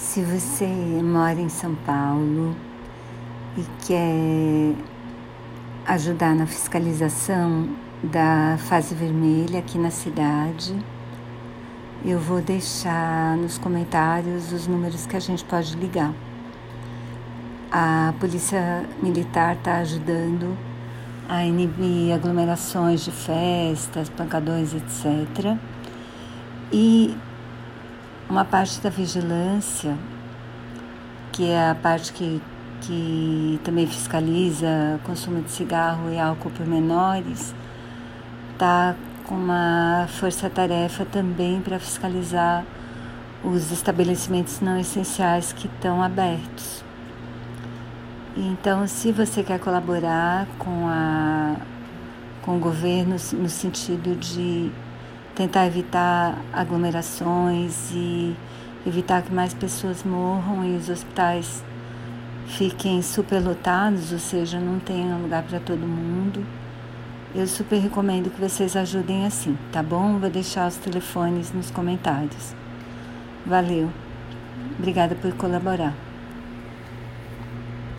Se você mora em São Paulo e quer ajudar na fiscalização da fase vermelha aqui na cidade, eu vou deixar nos comentários os números que a gente pode ligar. A Polícia Militar está ajudando a inibir aglomerações de festas, pancadões, etc. E uma parte da vigilância, que é a parte que, que também fiscaliza consumo de cigarro e álcool por menores, está com uma força-tarefa também para fiscalizar os estabelecimentos não essenciais que estão abertos. Então, se você quer colaborar com, a, com o governo no sentido de tentar evitar aglomerações e evitar que mais pessoas morram e os hospitais fiquem superlotados, ou seja, não tenham lugar para todo mundo. Eu super recomendo que vocês ajudem assim, tá bom? Vou deixar os telefones nos comentários. Valeu. Obrigada por colaborar.